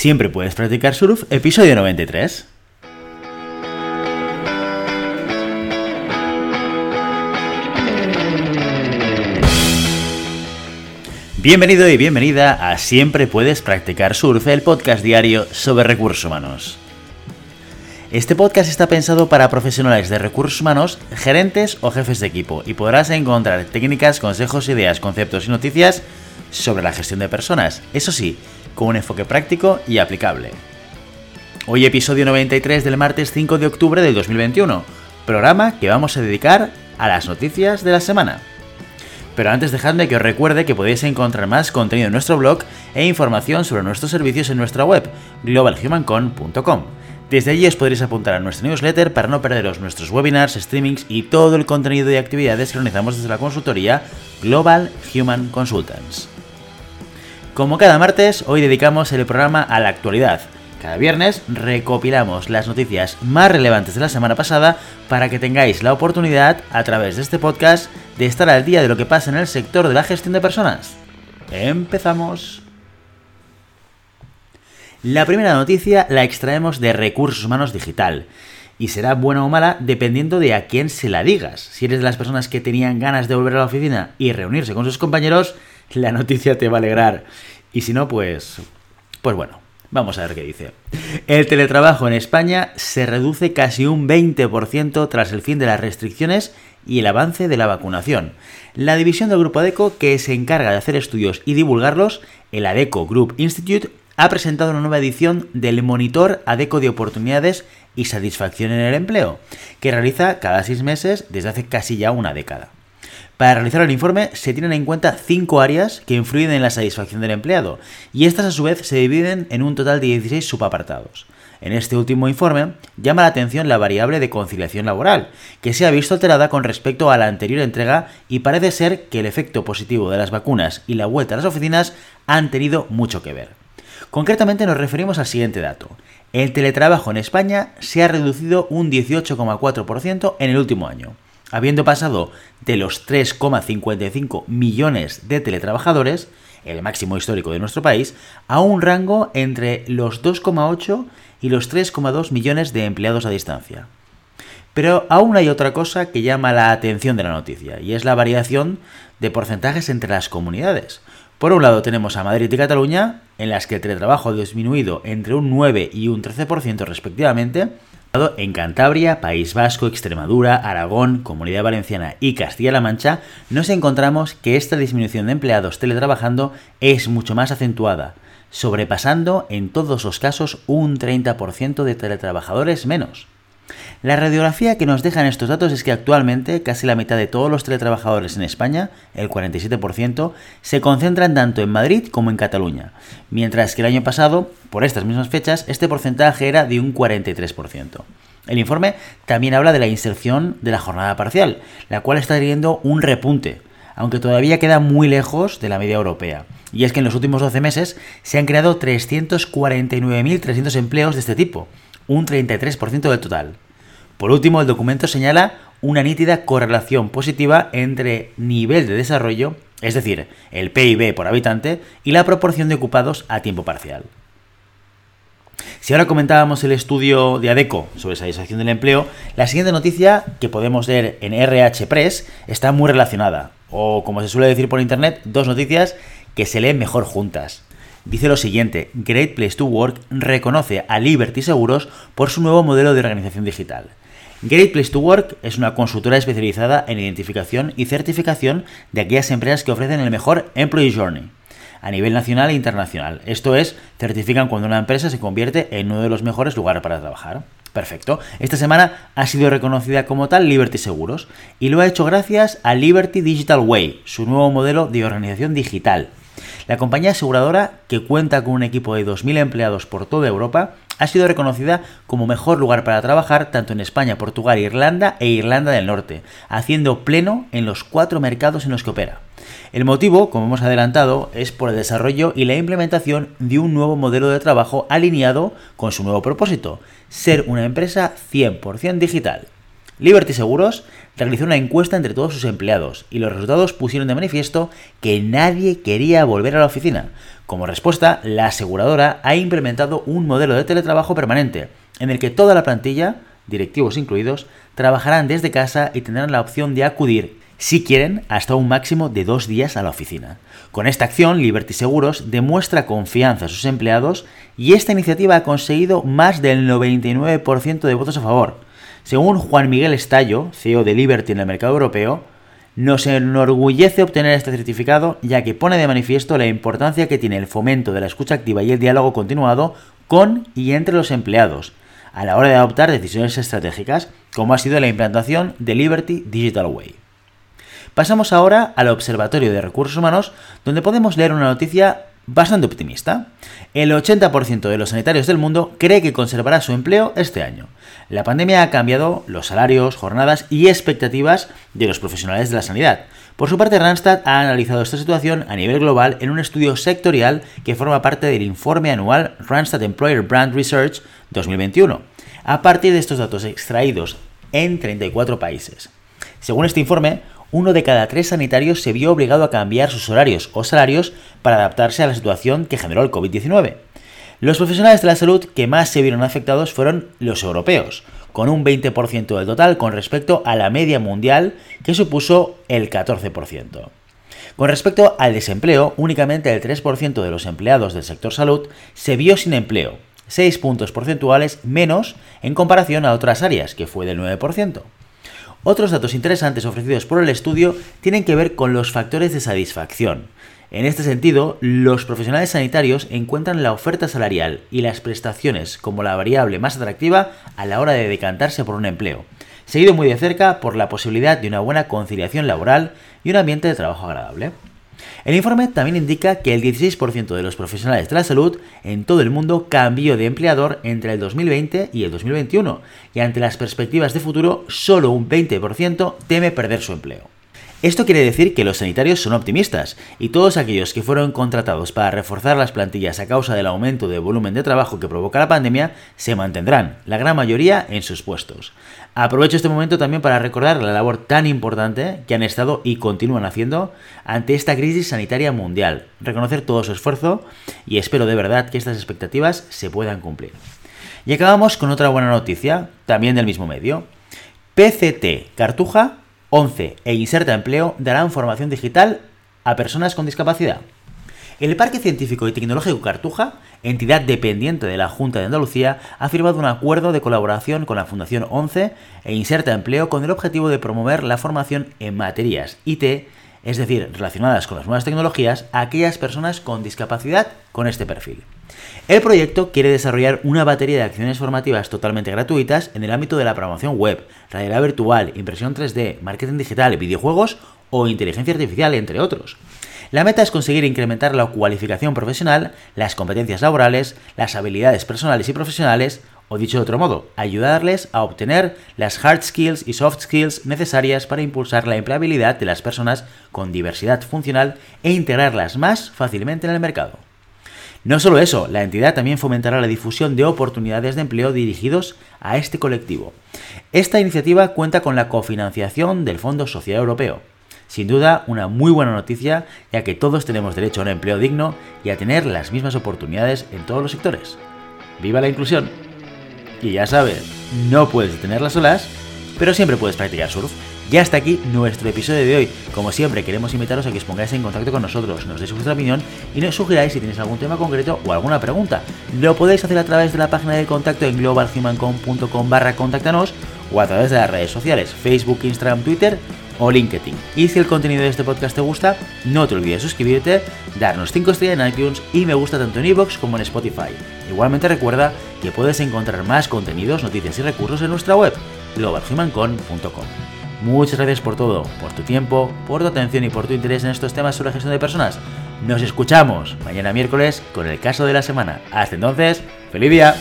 Siempre puedes practicar surf, episodio 93. Bienvenido y bienvenida a Siempre puedes practicar surf, el podcast diario sobre recursos humanos. Este podcast está pensado para profesionales de recursos humanos, gerentes o jefes de equipo y podrás encontrar técnicas, consejos, ideas, conceptos y noticias sobre la gestión de personas, eso sí, con un enfoque práctico y aplicable. Hoy episodio 93 del martes 5 de octubre del 2021, programa que vamos a dedicar a las noticias de la semana. Pero antes dejadme que os recuerde que podéis encontrar más contenido en nuestro blog e información sobre nuestros servicios en nuestra web, globalhumancon.com. Desde allí os podréis apuntar a nuestro newsletter para no perderos nuestros webinars, streamings y todo el contenido y actividades que organizamos desde la consultoría Global Human Consultants. Como cada martes, hoy dedicamos el programa a la actualidad. Cada viernes recopilamos las noticias más relevantes de la semana pasada para que tengáis la oportunidad, a través de este podcast, de estar al día de lo que pasa en el sector de la gestión de personas. Empezamos. La primera noticia la extraemos de Recursos Humanos Digital. Y será buena o mala dependiendo de a quién se la digas. Si eres de las personas que tenían ganas de volver a la oficina y reunirse con sus compañeros, la noticia te va a alegrar. Y si no, pues... Pues bueno, Vamos a ver qué dice. El teletrabajo en España se reduce casi un 20% tras el fin de las restricciones y el avance de la vacunación. La división del Grupo ADECO, que se encarga de hacer estudios y divulgarlos, el ADECO Group Institute, ha presentado una nueva edición del Monitor ADECO de Oportunidades y Satisfacción en el Empleo, que realiza cada seis meses desde hace casi ya una década. Para realizar el informe se tienen en cuenta cinco áreas que influyen en la satisfacción del empleado, y estas a su vez se dividen en un total de 16 subapartados. En este último informe llama la atención la variable de conciliación laboral, que se ha visto alterada con respecto a la anterior entrega y parece ser que el efecto positivo de las vacunas y la vuelta a las oficinas han tenido mucho que ver. Concretamente nos referimos al siguiente dato. El teletrabajo en España se ha reducido un 18,4% en el último año, habiendo pasado de los 3,55 millones de teletrabajadores, el máximo histórico de nuestro país, a un rango entre los 2,8 y los 3,2 millones de empleados a distancia. Pero aún hay otra cosa que llama la atención de la noticia, y es la variación de porcentajes entre las comunidades. Por un lado tenemos a Madrid y Cataluña, en las que el teletrabajo ha disminuido entre un 9 y un 13% respectivamente. En Cantabria, País Vasco, Extremadura, Aragón, Comunidad Valenciana y Castilla-La Mancha nos encontramos que esta disminución de empleados teletrabajando es mucho más acentuada, sobrepasando en todos los casos un 30% de teletrabajadores menos. La radiografía que nos dejan estos datos es que actualmente casi la mitad de todos los teletrabajadores en España, el 47%, se concentran tanto en Madrid como en Cataluña, mientras que el año pasado, por estas mismas fechas, este porcentaje era de un 43%. El informe también habla de la inserción de la jornada parcial, la cual está teniendo un repunte, aunque todavía queda muy lejos de la media europea. Y es que en los últimos 12 meses se han creado 349.300 empleos de este tipo, un 33% del total. Por último, el documento señala una nítida correlación positiva entre nivel de desarrollo, es decir, el PIB por habitante, y la proporción de ocupados a tiempo parcial. Si ahora comentábamos el estudio de ADECO sobre satisfacción del empleo, la siguiente noticia que podemos leer en RH Press está muy relacionada, o como se suele decir por internet, dos noticias que se leen mejor juntas dice lo siguiente, Great Place to Work reconoce a Liberty Seguros por su nuevo modelo de organización digital. Great Place to Work es una consultora especializada en identificación y certificación de aquellas empresas que ofrecen el mejor Employee Journey a nivel nacional e internacional. Esto es, certifican cuando una empresa se convierte en uno de los mejores lugares para trabajar. Perfecto. Esta semana ha sido reconocida como tal Liberty Seguros y lo ha hecho gracias a Liberty Digital Way, su nuevo modelo de organización digital. La compañía aseguradora, que cuenta con un equipo de 2.000 empleados por toda Europa, ha sido reconocida como mejor lugar para trabajar tanto en España, Portugal, Irlanda e Irlanda del Norte, haciendo pleno en los cuatro mercados en los que opera. El motivo, como hemos adelantado, es por el desarrollo y la implementación de un nuevo modelo de trabajo alineado con su nuevo propósito, ser una empresa 100% digital. Liberty Seguros realizó una encuesta entre todos sus empleados y los resultados pusieron de manifiesto que nadie quería volver a la oficina. Como respuesta, la aseguradora ha implementado un modelo de teletrabajo permanente, en el que toda la plantilla, directivos incluidos, trabajarán desde casa y tendrán la opción de acudir, si quieren, hasta un máximo de dos días a la oficina. Con esta acción, Liberty Seguros demuestra confianza a sus empleados y esta iniciativa ha conseguido más del 99% de votos a favor. Según Juan Miguel Estallo, CEO de Liberty en el mercado europeo, nos enorgullece obtener este certificado ya que pone de manifiesto la importancia que tiene el fomento de la escucha activa y el diálogo continuado con y entre los empleados a la hora de adoptar decisiones estratégicas, como ha sido la implantación de Liberty Digital Way. Pasamos ahora al Observatorio de Recursos Humanos, donde podemos leer una noticia bastante optimista. El 80% de los sanitarios del mundo cree que conservará su empleo este año. La pandemia ha cambiado los salarios, jornadas y expectativas de los profesionales de la sanidad. Por su parte, Randstad ha analizado esta situación a nivel global en un estudio sectorial que forma parte del informe anual Randstad Employer Brand Research 2021, a partir de estos datos extraídos en 34 países. Según este informe, uno de cada tres sanitarios se vio obligado a cambiar sus horarios o salarios para adaptarse a la situación que generó el COVID-19. Los profesionales de la salud que más se vieron afectados fueron los europeos, con un 20% del total con respecto a la media mundial que supuso el 14%. Con respecto al desempleo, únicamente el 3% de los empleados del sector salud se vio sin empleo, 6 puntos porcentuales menos en comparación a otras áreas, que fue del 9%. Otros datos interesantes ofrecidos por el estudio tienen que ver con los factores de satisfacción. En este sentido, los profesionales sanitarios encuentran la oferta salarial y las prestaciones como la variable más atractiva a la hora de decantarse por un empleo, seguido muy de cerca por la posibilidad de una buena conciliación laboral y un ambiente de trabajo agradable. El informe también indica que el 16% de los profesionales de la salud en todo el mundo cambió de empleador entre el 2020 y el 2021, y ante las perspectivas de futuro, solo un 20% teme perder su empleo. Esto quiere decir que los sanitarios son optimistas y todos aquellos que fueron contratados para reforzar las plantillas a causa del aumento de volumen de trabajo que provoca la pandemia se mantendrán, la gran mayoría, en sus puestos. Aprovecho este momento también para recordar la labor tan importante que han estado y continúan haciendo ante esta crisis sanitaria mundial, reconocer todo su esfuerzo y espero de verdad que estas expectativas se puedan cumplir. Y acabamos con otra buena noticia, también del mismo medio. PCT Cartuja 11. E Inserta Empleo darán formación digital a personas con discapacidad. El Parque Científico y Tecnológico Cartuja, entidad dependiente de la Junta de Andalucía, ha firmado un acuerdo de colaboración con la Fundación 11 e Inserta Empleo con el objetivo de promover la formación en materias IT, es decir, relacionadas con las nuevas tecnologías, a aquellas personas con discapacidad con este perfil. El proyecto quiere desarrollar una batería de acciones formativas totalmente gratuitas en el ámbito de la programación web, realidad virtual, impresión 3D, marketing digital, videojuegos o inteligencia artificial, entre otros. La meta es conseguir incrementar la cualificación profesional, las competencias laborales, las habilidades personales y profesionales, o dicho de otro modo, ayudarles a obtener las hard skills y soft skills necesarias para impulsar la empleabilidad de las personas con diversidad funcional e integrarlas más fácilmente en el mercado. No solo eso, la entidad también fomentará la difusión de oportunidades de empleo dirigidos a este colectivo. Esta iniciativa cuenta con la cofinanciación del Fondo Social Europeo. Sin duda, una muy buena noticia, ya que todos tenemos derecho a un empleo digno y a tener las mismas oportunidades en todos los sectores. ¡Viva la inclusión! Y ya sabes, no puedes detener olas, pero siempre puedes practicar surf. Ya hasta aquí nuestro episodio de hoy. Como siempre, queremos invitaros a que os pongáis en contacto con nosotros, nos deis vuestra opinión y nos sugiráis si tenéis algún tema concreto o alguna pregunta. Lo podéis hacer a través de la página de contacto en globalhumancom.com barra contactanos o a través de las redes sociales, Facebook, Instagram, Twitter o LinkedIn. Y si el contenido de este podcast te gusta, no te olvides suscribirte, darnos 5 estrellas en iTunes y me gusta tanto en iVoox como en Spotify. Igualmente recuerda que puedes encontrar más contenidos, noticias y recursos en nuestra web, globalhumancon.com. Muchas gracias por todo, por tu tiempo, por tu atención y por tu interés en estos temas sobre gestión de personas. Nos escuchamos mañana miércoles con el caso de la semana. Hasta entonces, feliz día.